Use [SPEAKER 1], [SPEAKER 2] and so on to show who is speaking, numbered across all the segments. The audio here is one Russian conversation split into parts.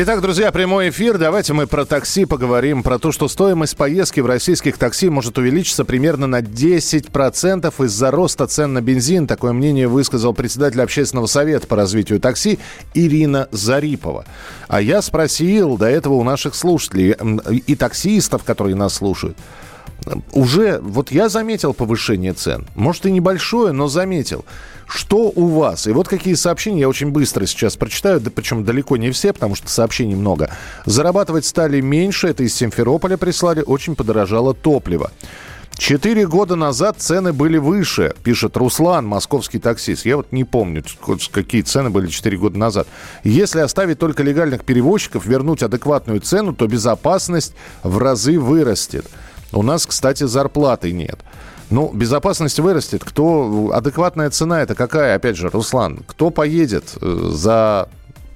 [SPEAKER 1] Итак, друзья, прямой эфир. Давайте мы про такси поговорим, про то, что стоимость поездки в российских такси может увеличиться примерно на 10% из-за роста цен на бензин. Такое мнение высказал председатель общественного совета по развитию такси Ирина Зарипова. А я спросил до этого у наших слушателей и таксистов, которые нас слушают, уже, вот я заметил повышение цен. Может и небольшое, но заметил. Что у вас? И вот какие сообщения я очень быстро сейчас прочитаю, да, причем далеко не все, потому что сообщений много. Зарабатывать стали меньше, это из Симферополя прислали, очень подорожало топливо. Четыре года назад цены были выше, пишет Руслан, московский таксист. Я вот не помню, какие цены были четыре года назад. Если оставить только легальных перевозчиков, вернуть адекватную цену, то безопасность в разы вырастет. У нас, кстати, зарплаты нет. Ну, безопасность вырастет. Кто... Адекватная цена это какая? Опять же, Руслан, кто поедет э, за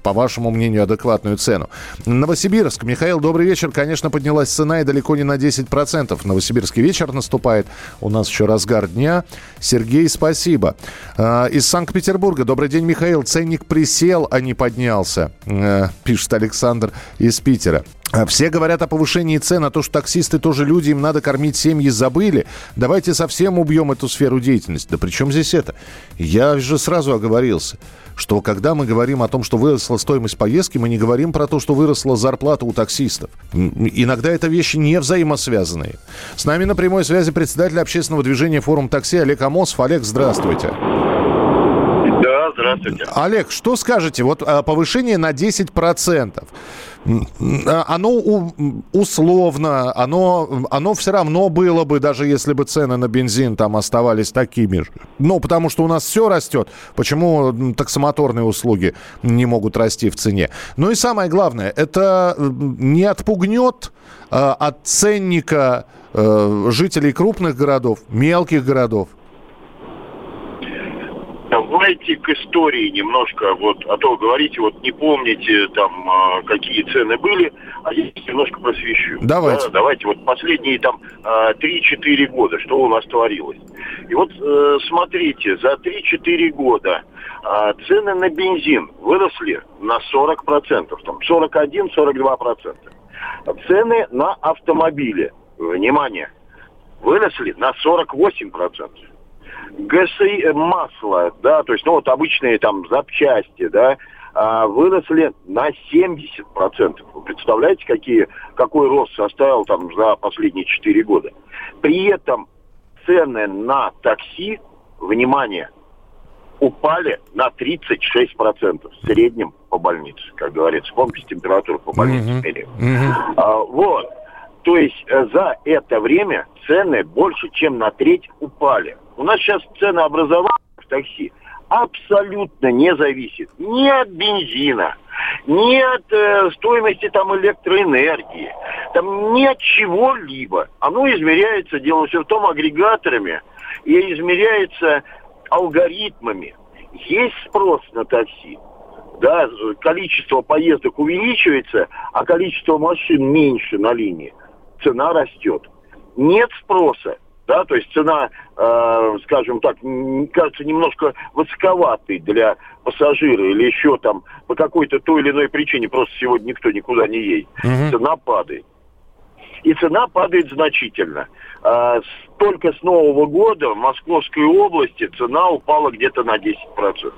[SPEAKER 1] по вашему мнению, адекватную цену. Новосибирск. Михаил, добрый вечер. Конечно, поднялась цена и далеко не на 10%. Новосибирский вечер наступает. У нас еще разгар дня. Сергей, спасибо. А, из Санкт-Петербурга. Добрый день, Михаил. Ценник присел, а не поднялся, э, пишет Александр из Питера. А все говорят о повышении цен, а то, что таксисты тоже люди, им надо кормить семьи, забыли. Давайте совсем убьем эту сферу деятельности. Да при чем здесь это? Я же сразу оговорился, что когда мы говорим о том, что выросла стоимость поездки, мы не говорим про то, что выросла зарплата у таксистов. Иногда это вещи не взаимосвязанные. С нами на прямой связи председатель общественного движения «Форум такси» Олег Амосов. Олег, здравствуйте.
[SPEAKER 2] Да, здравствуйте.
[SPEAKER 1] Олег, что скажете? Вот повышение на 10%. А, оно условно, оно, оно все равно было бы, даже если бы цены на бензин там оставались такими же. Ну, потому что у нас все растет. Почему таксомоторные услуги не могут расти в цене? Ну и самое главное, это не отпугнет э, от ценника э, жителей крупных городов, мелких городов.
[SPEAKER 2] Давайте к истории немножко, вот, а то говорите, вот не помните там, а, какие цены были, а я немножко просвещу.
[SPEAKER 1] Давайте.
[SPEAKER 2] Да, давайте, вот последние там 3-4 а, года, что у нас творилось. И вот э, смотрите, за 3-4 года а, цены на бензин выросли на 40%, там 41-42%. Цены на автомобили, внимание, выросли на 48%. ГСИ масло, да, то есть, ну, вот обычные там запчасти, да, а, выросли на 70%. Вы представляете, какие, какой рост составил там за последние 4 года? При этом цены на такси, внимание, упали на 36% в среднем по больнице, как говорится. Помните, температуру по больнице mm-hmm. Mm-hmm. А, вот. То есть э, за это время цены больше, чем на треть упали. У нас сейчас ценообразование в такси абсолютно не зависит ни от бензина, ни от э, стоимости там электроэнергии, там ни от чего-либо. Оно измеряется, дело все в том, агрегаторами и измеряется алгоритмами. Есть спрос на такси, да, количество поездок увеличивается, а количество машин меньше на линии, цена растет. Нет спроса, да, то есть цена, э, скажем так, кажется немножко высоковатой для пассажира или еще там по какой-то той или иной причине просто сегодня никто никуда не едет. Угу. Цена падает. И цена падает значительно. Э, только с Нового года в Московской области цена упала где-то на 10%.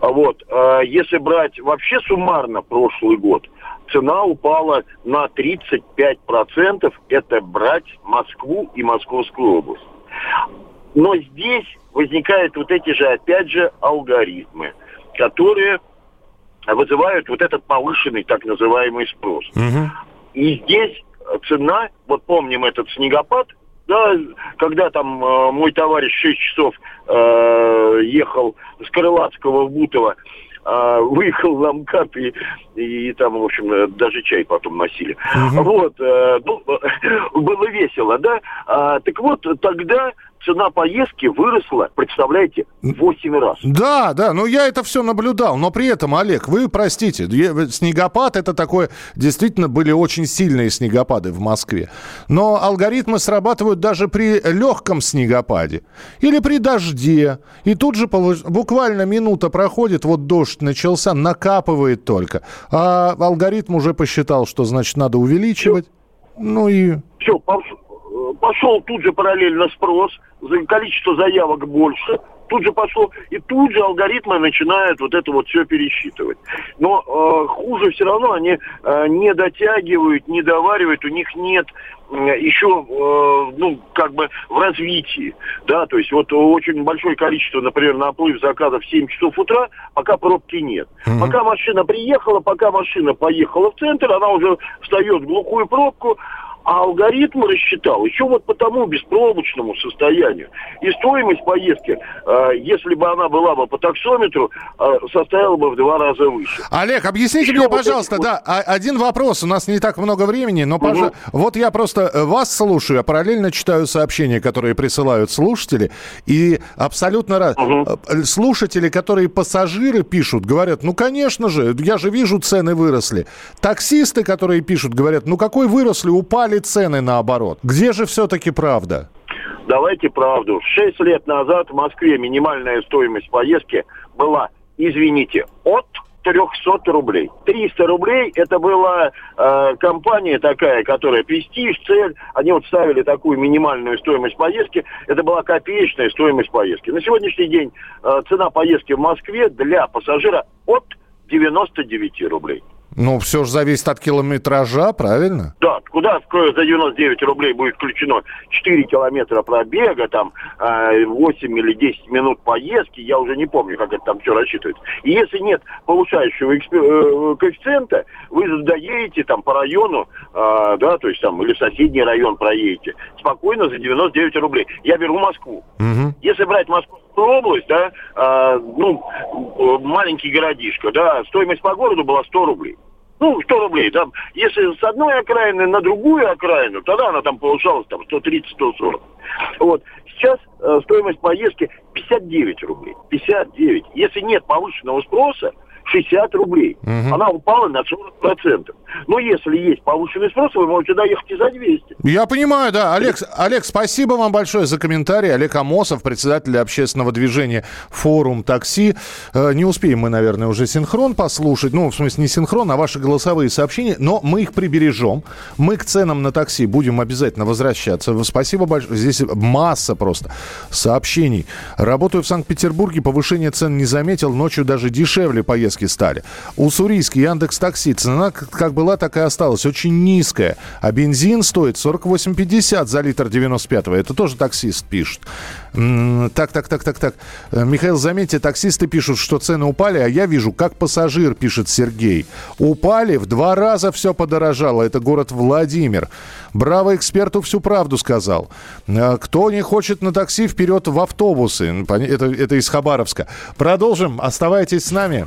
[SPEAKER 2] Вот. Э, если брать вообще суммарно прошлый год, цена упала на 35%. Это брать Москву и Московскую область. Но здесь возникают вот эти же, опять же, алгоритмы, которые вызывают вот этот повышенный так называемый спрос. Угу. И здесь цена, вот помним этот снегопад, да, когда там э, мой товарищ 6 часов э, ехал с Крылатского в Бутово, а, выехал на МКАД и, и там, в общем, даже чай потом носили. Угу. Вот, а, ну, было весело, да? А, так вот, тогда цена поездки выросла, представляете, в 8 раз.
[SPEAKER 1] Да, да, ну я это все наблюдал, но при этом, Олег, вы простите, снегопад это такое, действительно были очень сильные снегопады в Москве, но алгоритмы срабатывают даже при легком снегопаде или при дожде, и тут же буквально минута проходит, вот дождь начался, накапывает только, а алгоритм уже посчитал, что значит надо увеличивать, ну и...
[SPEAKER 2] Все, пошел тут же параллельно спрос, количество заявок больше, тут же пошло, и тут же алгоритмы начинают вот это вот все пересчитывать. Но э, хуже все равно они э, не дотягивают, не доваривают, у них нет э, еще, э, ну, как бы в развитии, да, то есть вот очень большое количество, например, наплыв заказов в 7 часов утра, пока пробки нет. Mm-hmm. Пока машина приехала, пока машина поехала в центр, она уже встает в глухую пробку, а алгоритм рассчитал еще вот по тому беспробочному состоянию. И стоимость поездки, э, если бы она была бы по таксометру, э, составила бы в два раза выше.
[SPEAKER 1] Олег, объясните еще мне, вот пожалуйста, да, вот... один вопрос. У нас не так много времени, но, угу. вот я просто э, вас слушаю, а параллельно читаю сообщения, которые присылают слушатели, и абсолютно раз... угу. слушатели, которые пассажиры пишут, говорят, ну, конечно же, я же вижу, цены выросли. Таксисты, которые пишут, говорят, ну, какой выросли, упали упали цены наоборот. Где же все-таки правда?
[SPEAKER 2] Давайте правду. Шесть лет назад в Москве минимальная стоимость поездки была, извините, от 300 рублей. 300 рублей это была э, компания такая, которая престиж, цель. Они вот ставили такую минимальную стоимость поездки. Это была копеечная стоимость поездки. На сегодняшний день э, цена поездки в Москве для пассажира от 99 рублей.
[SPEAKER 1] Ну, все же зависит от километража, правильно?
[SPEAKER 2] Да, куда за 99 рублей будет включено 4 километра пробега, там 8 или 10 минут поездки, я уже не помню, как это там все рассчитывается. И если нет повышающего э, коэффициента, вы доедете там по району, а, да, то есть там, или в соседний район проедете, спокойно за 99 рублей. Я беру Москву. Угу. Если брать Москву область, да, э, ну, маленький городишко, да, стоимость по городу была 100 рублей. Ну, 100 рублей. Там, если с одной окраины на другую окраину, тогда она там повышалась там 130-140. Вот. Сейчас э, стоимость поездки 59 рублей. 59. Если нет повышенного спроса, 60 рублей. Угу. Она упала на 40%. Но если есть повышенный спрос, вы можете доехать и за 200.
[SPEAKER 1] Я понимаю, да. Олег, Олег, спасибо вам большое за комментарий. Олег Амосов, председатель общественного движения «Форум такси». Э, не успеем мы, наверное, уже синхрон послушать. Ну, в смысле, не синхрон, а ваши голосовые сообщения. Но мы их прибережем. Мы к ценам на такси будем обязательно возвращаться. Спасибо большое. Здесь масса просто сообщений. Работаю в Санкт-Петербурге, повышение цен не заметил. Ночью даже дешевле поездки стали. Уссурийский Яндекс Такси. Цена как бы была, так и осталась. Очень низкая. А бензин стоит 48,50 за литр 95-го. Это тоже таксист пишет. Так, так, так, так, так. Э, Михаил, заметьте, таксисты пишут, что цены упали, а я вижу, как пассажир, пишет Сергей. Упали, в два раза все подорожало. Это город Владимир. Браво эксперту всю правду сказал. Э, кто не хочет на такси, вперед в автобусы. Это, это из Хабаровска. Продолжим. Оставайтесь с нами.